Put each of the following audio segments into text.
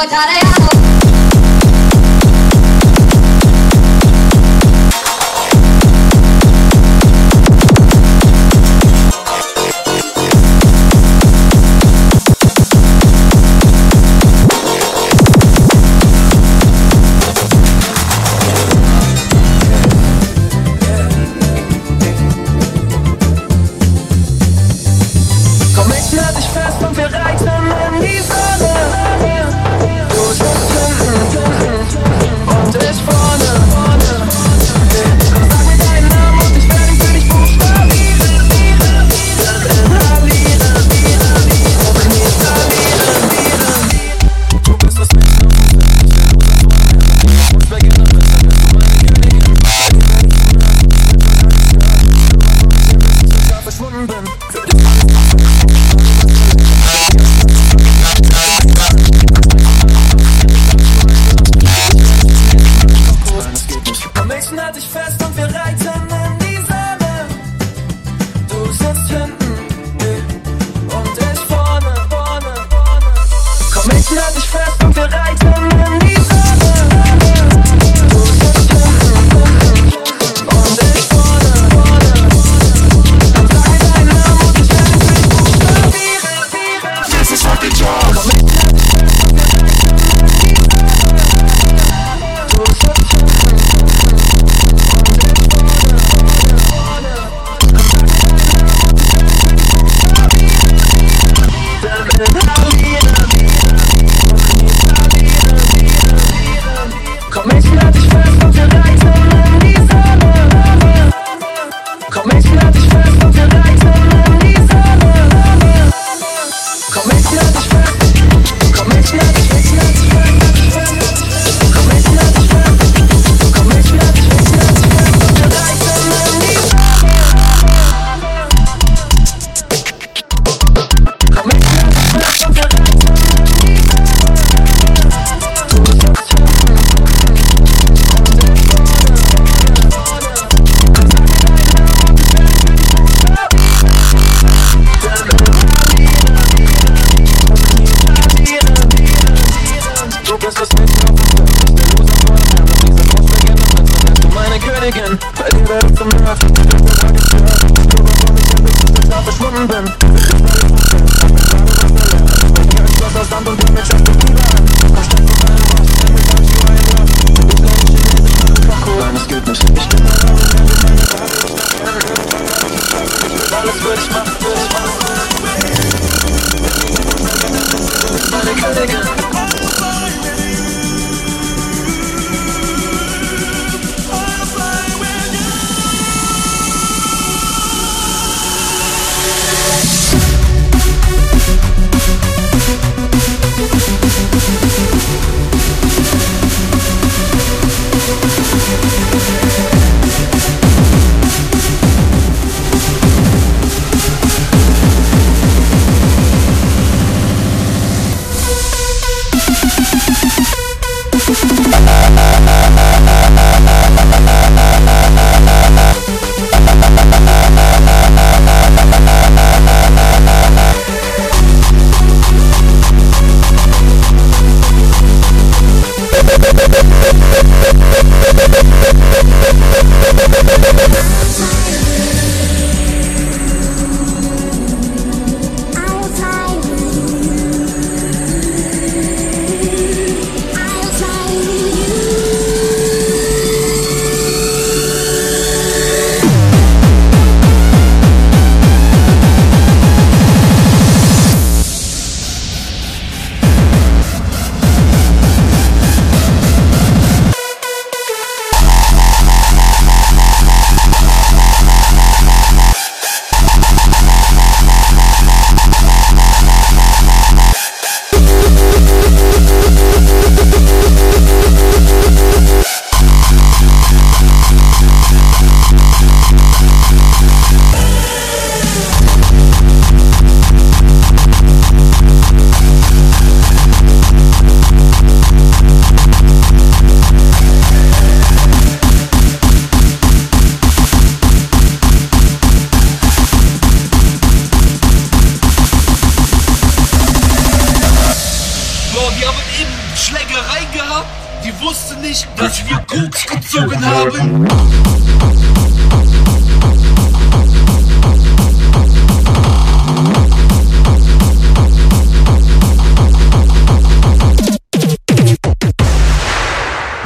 Mambo meine Königin. I'll Schlägerei gehabt. Die wusste nicht, dass wir Koks gezogen haben.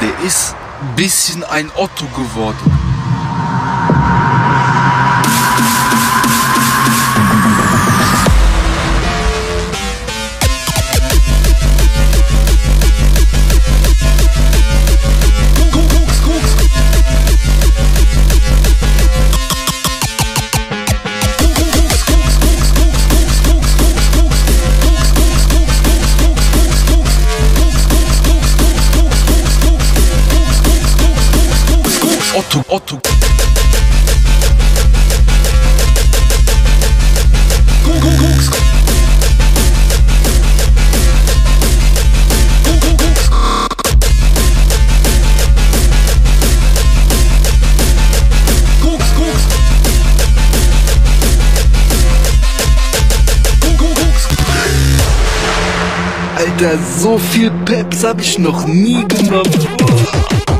Der ist ein bisschen ein Otto geworden. Otto, Otto. Alter, so viel Peps hab ich noch nie genommen.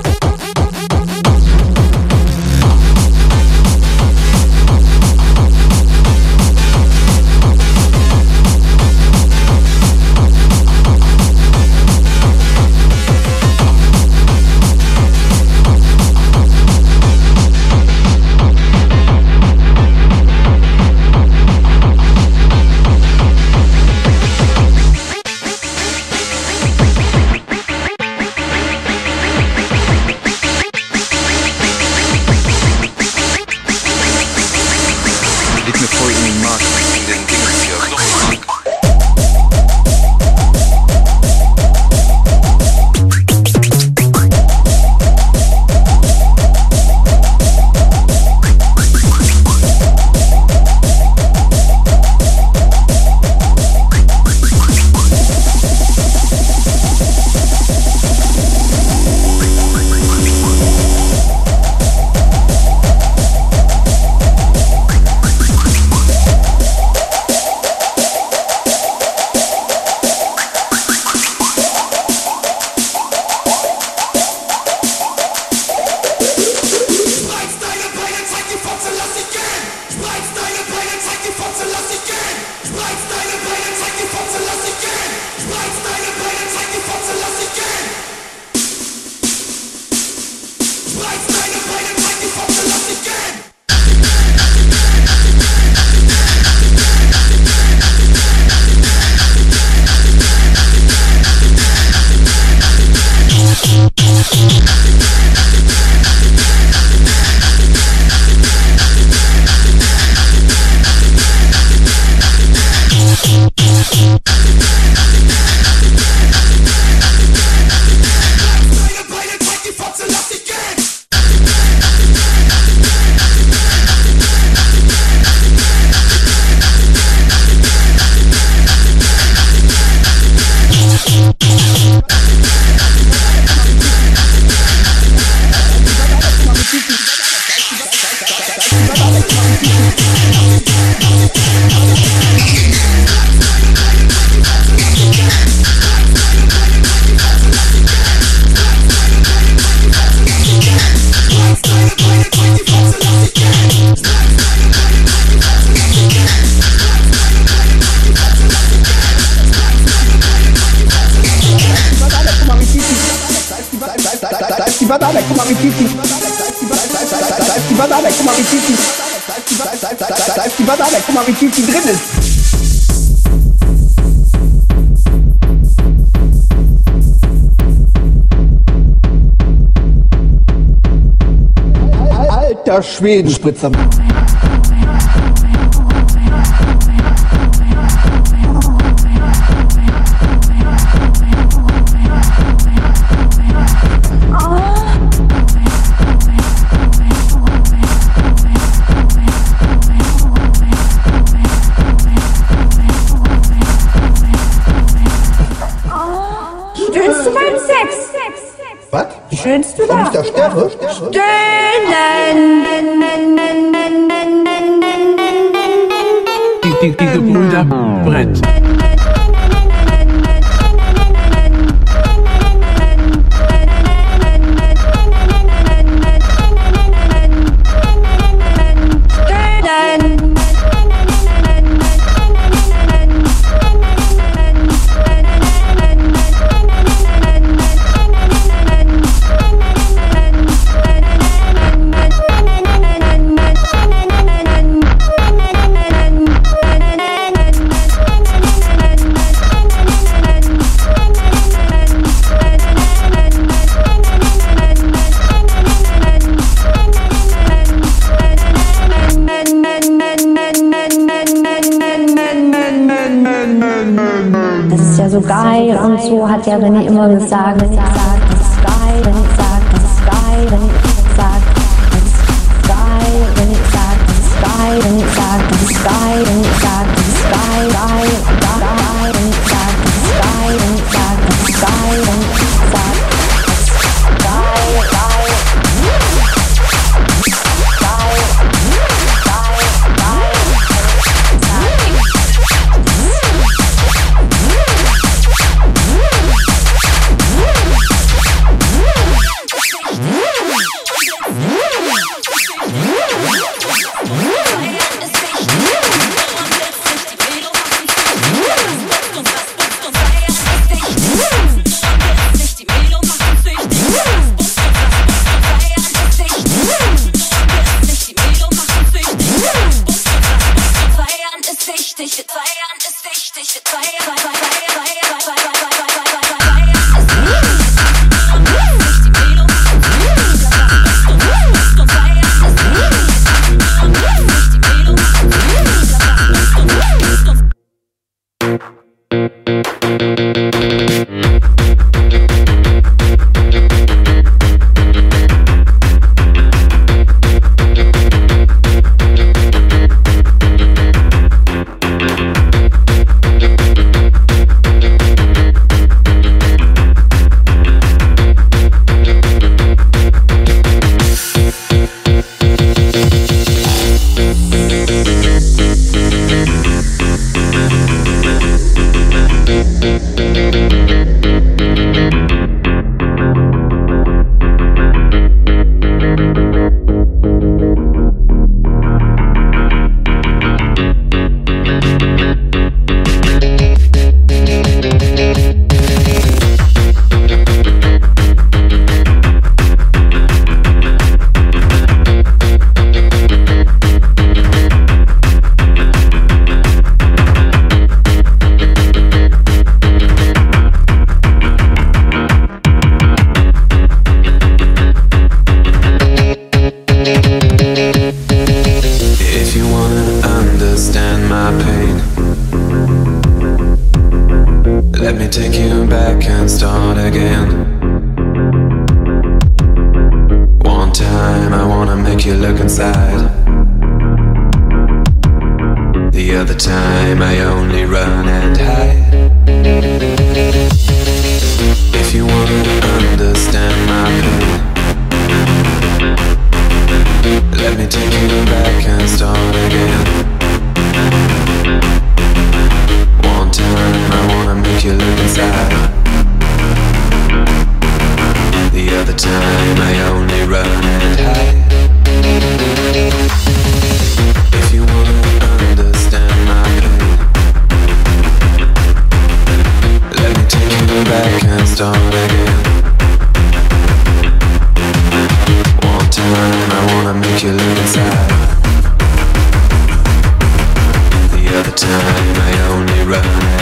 Guck mal wie tief die Banane, guck mal wie tief die Banane, guck mal wie tief die drin ist Alter Schwedenspritzer. Stöhnst schönste da. Und ich da sterbe? Stöhnen. Die, die, diese brennt. ja, wenn ich immer sagen, sagen. Take you back and start again. One time, I wanna make you look inside. The other time, I only run and hide. If you wanna understand my pain. Let me take you back and start again. if you look inside. The other time I only run and hide. Wanna understand my pain Let me take you back and start again. One time I wanna make you look inside. The other time I only run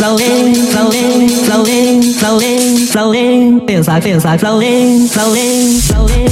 slowly slowly slowly slowly slowly feels like feels like slowly slowly slowly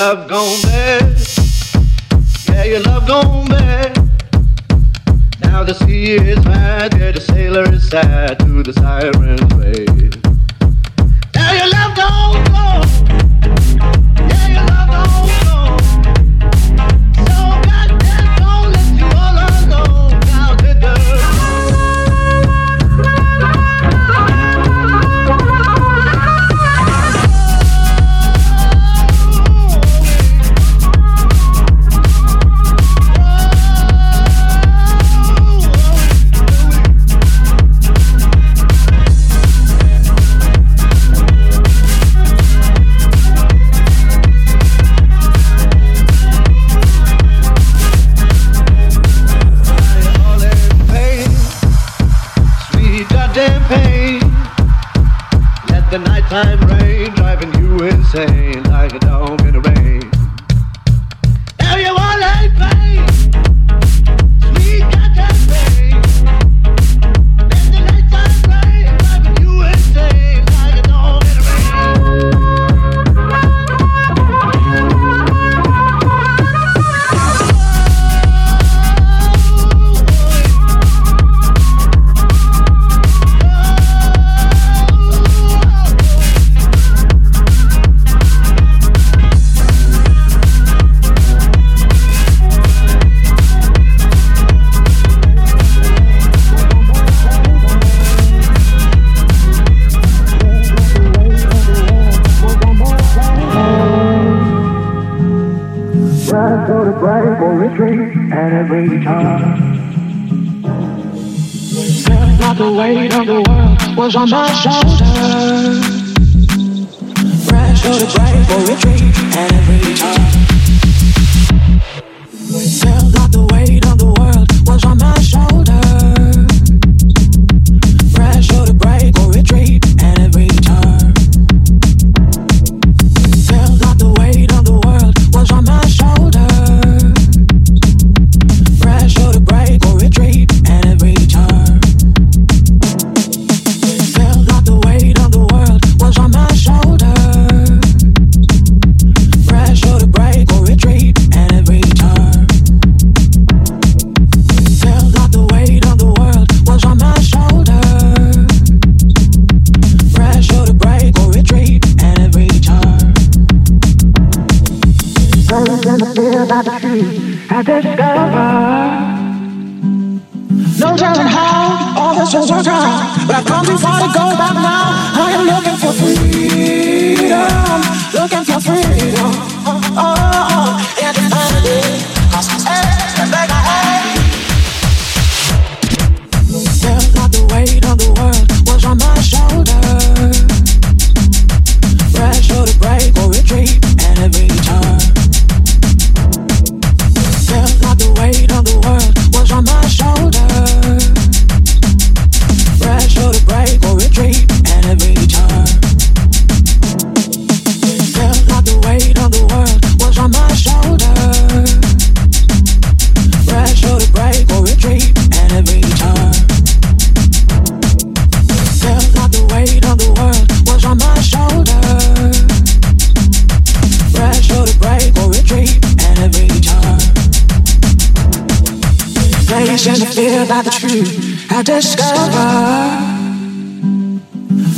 love gone My chama, discover.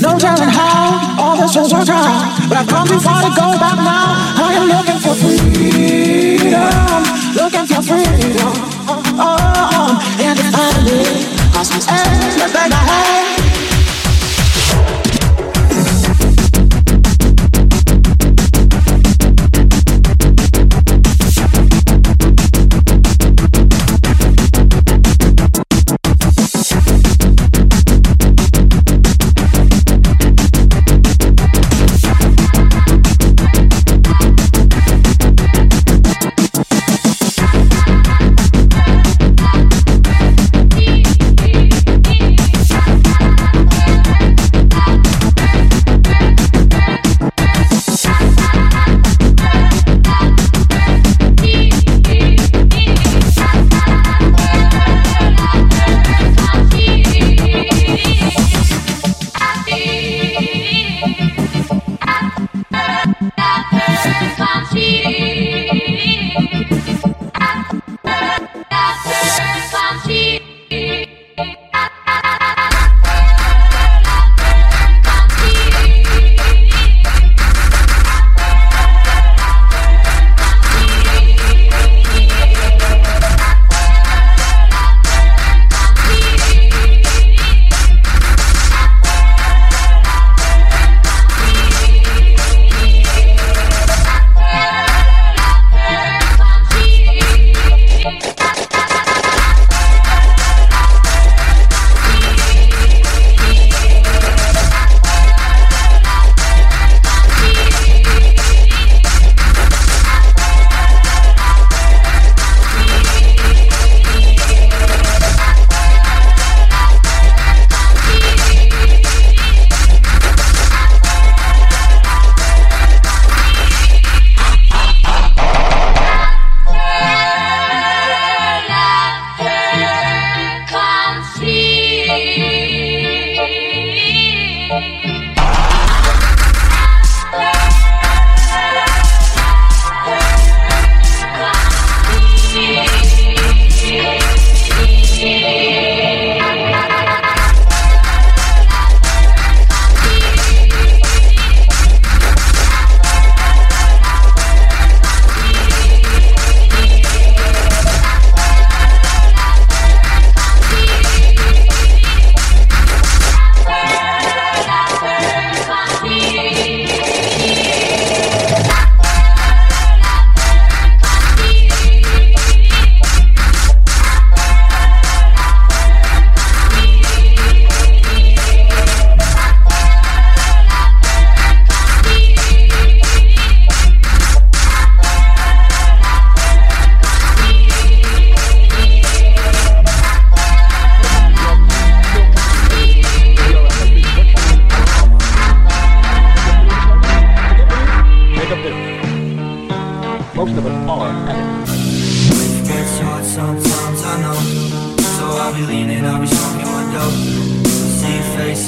No telling how all this will work out, but I've come too far to go back now. I am looking for freedom, looking for freedom, oh, oh, oh and finally, I everything I have.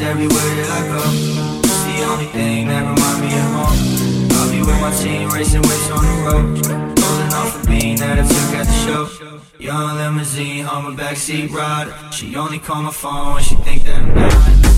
everywhere that I go. It's the only thing that reminds me of home. I'll be with my team, racing waves on the road. Rolling off a bean that I took at the show. Young limousine, I'm a backseat rider. She only call my phone when she think that I'm dying.